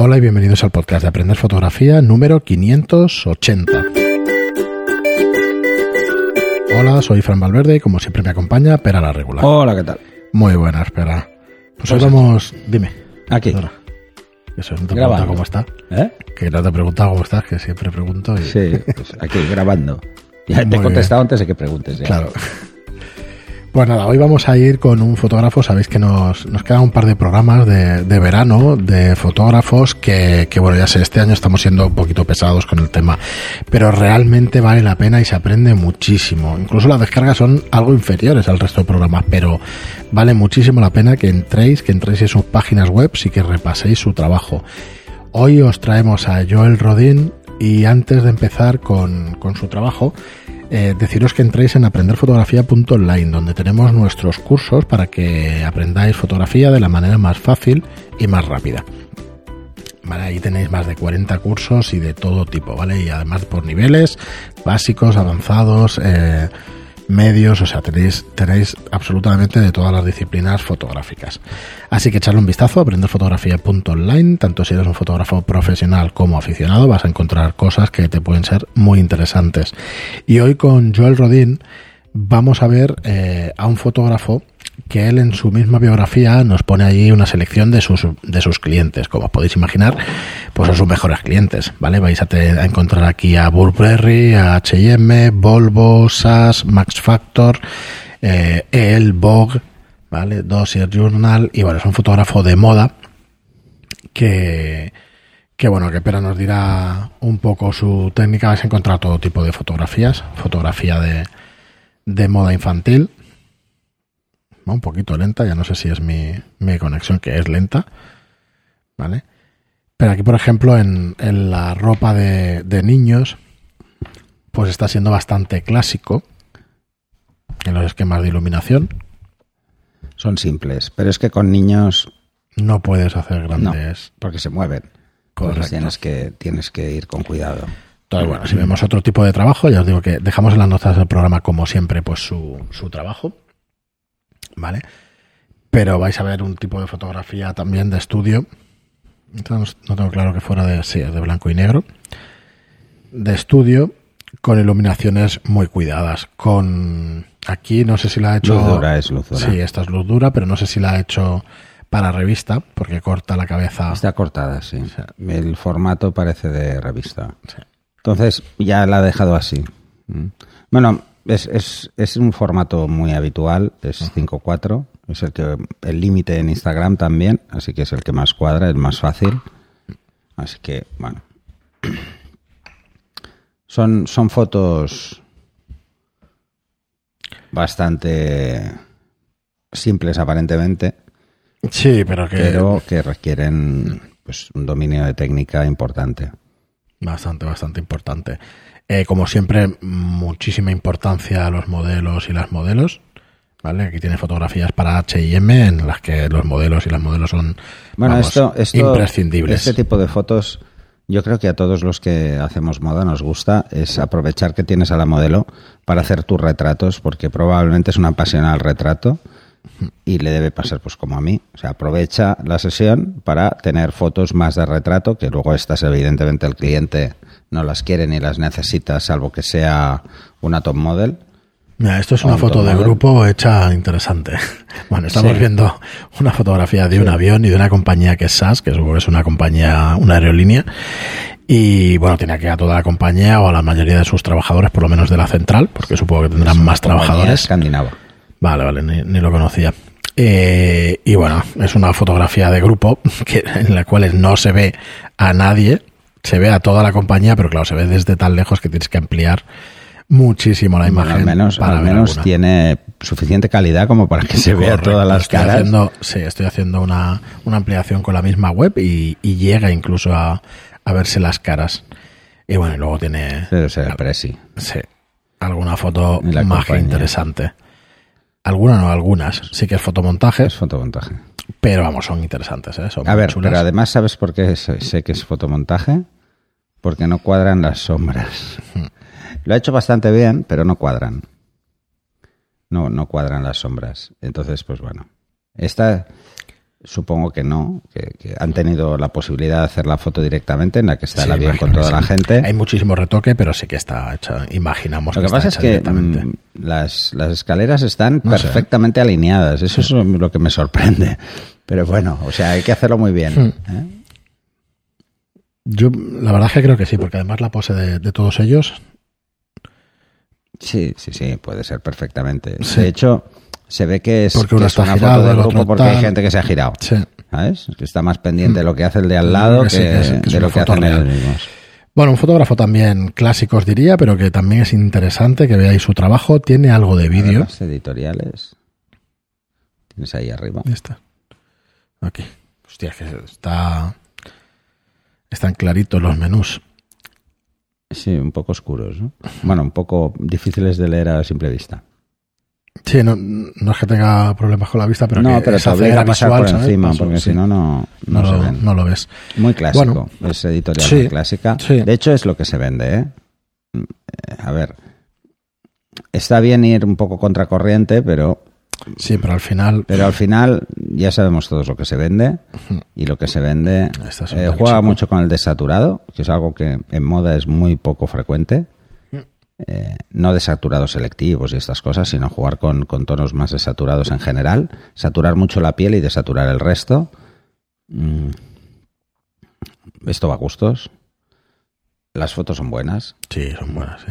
Hola y bienvenidos al podcast de Aprender Fotografía número 580. Hola, soy Fran Valverde y como siempre me acompaña Pera la Regular. Hola, ¿qué tal? Muy buenas, Pera. Pues hoy Pues vamos... Dime. Aquí. Eso, no te Grabando. cómo está. ¿Eh? Que no te he preguntado cómo estás, que siempre pregunto y... Sí, pues aquí grabando. Ya te Muy he contestado antes de que preguntes. ya. Claro. Pues nada, hoy vamos a ir con un fotógrafo. Sabéis que nos, nos quedan un par de programas de, verano de fotógrafos que, que, bueno, ya sé, este año estamos siendo un poquito pesados con el tema, pero realmente vale la pena y se aprende muchísimo. Incluso las descargas son algo inferiores al resto de programas, pero vale muchísimo la pena que entréis, que entréis en sus páginas web y que repaséis su trabajo. Hoy os traemos a Joel Rodin y antes de empezar con, con su trabajo, eh, deciros que entréis en aprenderfotografía.online, donde tenemos nuestros cursos para que aprendáis fotografía de la manera más fácil y más rápida. Ahí tenéis más de 40 cursos y de todo tipo, ¿vale? Y además por niveles básicos, avanzados, eh, medios, o sea, tenéis, tenéis absolutamente de todas las disciplinas fotográficas. Así que echarle un vistazo aprenderfotografía.online, tanto si eres un fotógrafo profesional como aficionado, vas a encontrar cosas que te pueden ser muy interesantes. Y hoy con Joel Rodin vamos a ver eh, a un fotógrafo que él en su misma biografía nos pone allí una selección de sus, de sus clientes. Como os podéis imaginar, pues son sus mejores clientes, ¿vale? Vais a, encontrar aquí a Burberry, a H&M, Volvo, SAS, Max Factor, eh, El, Vogue, ¿vale? Dossier Journal, y bueno, es un fotógrafo de moda que, que bueno, que Pera nos dirá un poco su técnica. Vais a encontrar todo tipo de fotografías, fotografía de, de moda infantil, Va un poquito lenta, ya no sé si es mi, mi conexión que es lenta, ¿vale? Pero aquí, por ejemplo, en, en la ropa de, de niños, pues está siendo bastante clásico en los esquemas de iluminación. Son simples, pero es que con niños, No puedes hacer grandes... porque se mueven. Correcto. Tienes que, tienes que ir con cuidado. Entonces, bueno, si vemos otro tipo de trabajo, ya os digo que dejamos en las notas del programa, como siempre, pues su, su trabajo, ¿vale? Pero vais a ver un tipo de fotografía también de estudio. Entonces, no tengo claro que fuera de, sí, de blanco y negro. De estudio, con iluminaciones muy cuidadas. Con aquí, no sé si la ha hecho. Luz dura es luz dura. Sí, esta es luz dura, pero no sé si la ha hecho para revista, porque corta la cabeza. Está cortada, sí. El formato parece de revista. Sí. Entonces ya la ha dejado así. Mm. Bueno, es, es, es un formato muy habitual, es 5.4, es el que el límite en Instagram también, así que es el que más cuadra, el más fácil. Así que, bueno. Son, son fotos bastante simples aparentemente, Sí, pero que. pero que requieren pues un dominio de técnica importante. Bastante, bastante importante. Eh, como siempre, muchísima importancia a los modelos y las modelos. ¿Vale? Aquí tiene fotografías para H&M en las que los modelos y las modelos son Bueno, vamos, esto, esto, imprescindibles. Este tipo de fotos, yo creo que a todos los que hacemos moda nos gusta, es aprovechar que tienes a la modelo para hacer tus retratos, porque probablemente es una pasión al retrato y le debe pasar pues como a mí. O sea, aprovecha la sesión para tener fotos más de retrato, que luego estas evidentemente el cliente no las quiere ni las necesita, salvo que sea una top model. Mira, esto es una Un foto de grupo hecha interesante. Bueno, estamos Sí. viendo una fotografía de un avión y de una compañía que es SAS, que supongo que es una compañía, una aerolínea. Y bueno, tiene aquí a toda la compañía o a la mayoría de sus trabajadores, por lo menos de la central, porque supongo que tendrán más trabajadores. Escandinava. Vale, vale, ni, ni lo conocía. Eh, y bueno, es una fotografía de grupo que, en la cual no se ve a nadie, se ve a toda la compañía, pero claro, se ve desde tan lejos que tienes que ampliar muchísimo la Bueno, imagen. al menos, para al menos tiene suficiente calidad como para que se vea todas las estoy caras. Haciendo, sí, estoy haciendo una, una ampliación con la misma web y, y llega incluso a, a verse las caras. Y bueno, y luego tiene Debe ser el sí, alguna foto más que interesante. Alguna no, algunas. Sí que es fotomontaje, Es fotomontaje. pero vamos, son interesantes, ¿eh? Son A ver, chulas. pero además, ¿sabes por qué sé, sé que es fotomontaje? Porque no cuadran las sombras. Lo ha hecho bastante bien, pero no cuadran. No, no cuadran las sombras. Entonces, pues bueno. Esta, Supongo que no, que, que han tenido la posibilidad de hacer la foto directamente en la que está el Sí, avión con toda que la gente. Hay muchísimo retoque, pero sí que está hecha, imaginamos Lo que está pasa es que mm, las, las escaleras están No sé. perfectamente alineadas. Eso es lo que me sorprende. Pero bueno, o sea, hay que hacerlo muy bien. Hmm. ¿eh? Yo, la verdad es que creo que sí, porque además la pose de, de todos ellos, Sí, sí, sí, puede ser perfectamente. Sí. De hecho, se ve que es, Porque que es está una girado, foto del el grupo porque hay gente que se ha girado. sí. ¿Sabes? Que está más pendiente de lo que hace el de al lado Que que, sí, que sí, que es de lo que hacen ellos mismos. Bueno, un fotógrafo también clásico os diría, pero que también es interesante que veáis su trabajo. Tiene algo de vídeo. Las editoriales. Tienes ahí arriba. ¿Dónde está? Aquí. Hostia, que está. Están claritos los menús. Sí, un poco oscuros, ¿no? Bueno, un poco difíciles de leer a simple vista. Sí, no, no es que tenga problemas con la vista, pero no, que pero esa te obliga ceguera a pasar visual, por ¿sabes? encima, Paso, porque sí. si no, no, no, no, se lo, ven. no lo ves. Muy clásico. Bueno. es editorial Sí, muy clásica. sí. De hecho, es lo que se vende, ¿eh? Mm, eh, A ver. Está bien ir un poco contracorriente, pero, Sí, pero al final. pero al final ya sabemos todos lo que se vende. Y lo que se vende eh, juega mucho con el desaturado, que es algo que en moda es muy poco frecuente. Eh, no desaturados selectivos y estas cosas, sino jugar con, con tonos más desaturados en general. Saturar mucho la piel y desaturar el resto. Mm. Esto va a gustos. Las fotos son buenas. Sí, son buenas.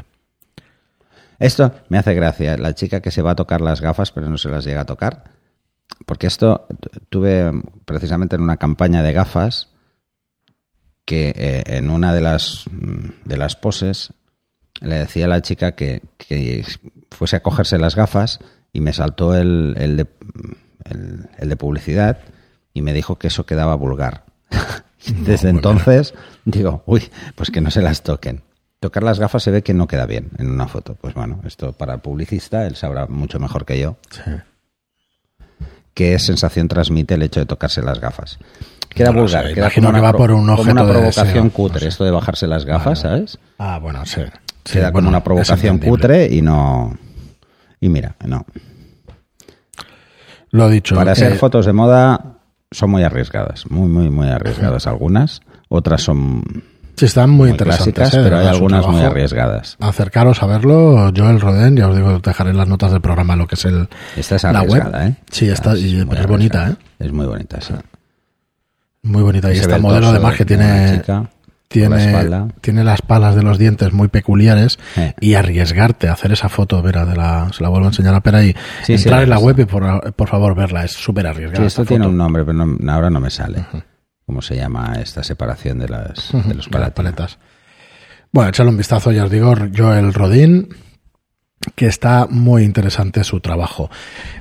Esto me hace gracia. La chica que se va a tocar las gafas, pero no se las llega a tocar. Porque esto tu- tuve mm, precisamente en una campaña de gafas que eh, en una de las, mm, de las poses le decía a la chica que, que fuese a cogerse las gafas y me saltó el, el de, el, el de publicidad y me dijo que eso quedaba vulgar. Desde entonces digo, uy, pues que no se las toquen. Tocar las gafas se ve que no queda bien en una foto. Pues bueno, esto para el publicista, él sabrá mucho mejor que yo Sí. Qué sensación transmite el hecho de tocarse las gafas. Queda No vulgar, sé, queda como que una va pro- por un como objeto una de provocación deseo, cutre, no sé. esto de bajarse las gafas. ¿sabes? Ah, bueno, sí. Sí, Queda como bueno, una es provocación cutre y no... Y mira, no. Lo dicho. Para eh, ser fotos de moda son muy arriesgadas, muy, muy, muy arriesgadas algunas. Otras son sí, están muy, muy interesantes. clásicas, eh, pero hay algunas muy arriesgadas. Acercaros a verlo, yo el Roden, ya os digo, dejaré en las notas del programa lo que es el, Esta es la web. ¿eh? Sí, y- muy pero es bonita, ¿eh? Es muy bonita, sí. Muy bonita. Y esta el modelo además que tiene, la tiene, tiene las palas de los dientes muy peculiares Eh. y arriesgarte a hacer esa foto, mira, de la, se la vuelvo a enseñar a Pera y Sí, sí, entrar en la web y por, por favor verla, es súper arriesgada. Sí, esto esta tiene foto. un nombre, pero no- ahora no me sale. ¿Cómo se llama esta separación de las, de los de las palatinos? paletas. Bueno, echadle un vistazo, ya os digo, Joel Rodín, que está muy interesante su trabajo.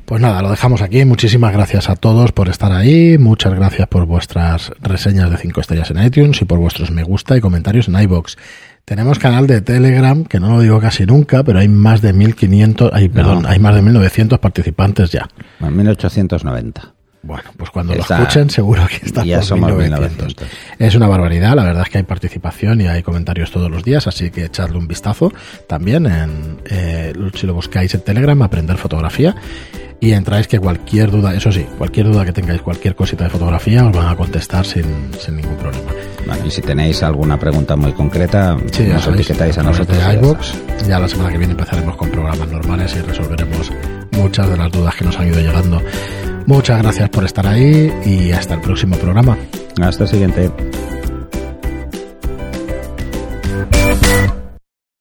Pues nada, lo dejamos aquí. Muchísimas gracias a todos por estar ahí. Muchas gracias por vuestras reseñas de 5 estrellas en iTunes y por vuestros me gusta y comentarios en iBox. Tenemos canal de Telegram, que no lo digo casi nunca, pero hay más de 1500, hay, perdón, No. hay más de 1900 participantes ya. En 1890. Bueno, pues cuando lo escuchen seguro que está Ya por somos 1900. 1900. Es una barbaridad, la verdad es que hay participación y hay comentarios todos los días, así que echadle un vistazo también en, eh, si lo buscáis en Telegram, aprender fotografía y entráis que cualquier duda, eso sí, cualquier duda que tengáis, cualquier cosita de fotografía os van a contestar sin, sin ningún problema. Bueno, y si tenéis alguna pregunta muy concreta, Sí, nos sabéis, etiquetáis a nosotros. de. Ya la semana que viene empezaremos con programas normales y resolveremos muchas de las dudas que nos han ido llegando. Muchas gracias por estar ahí y hasta el próximo programa. Hasta el siguiente.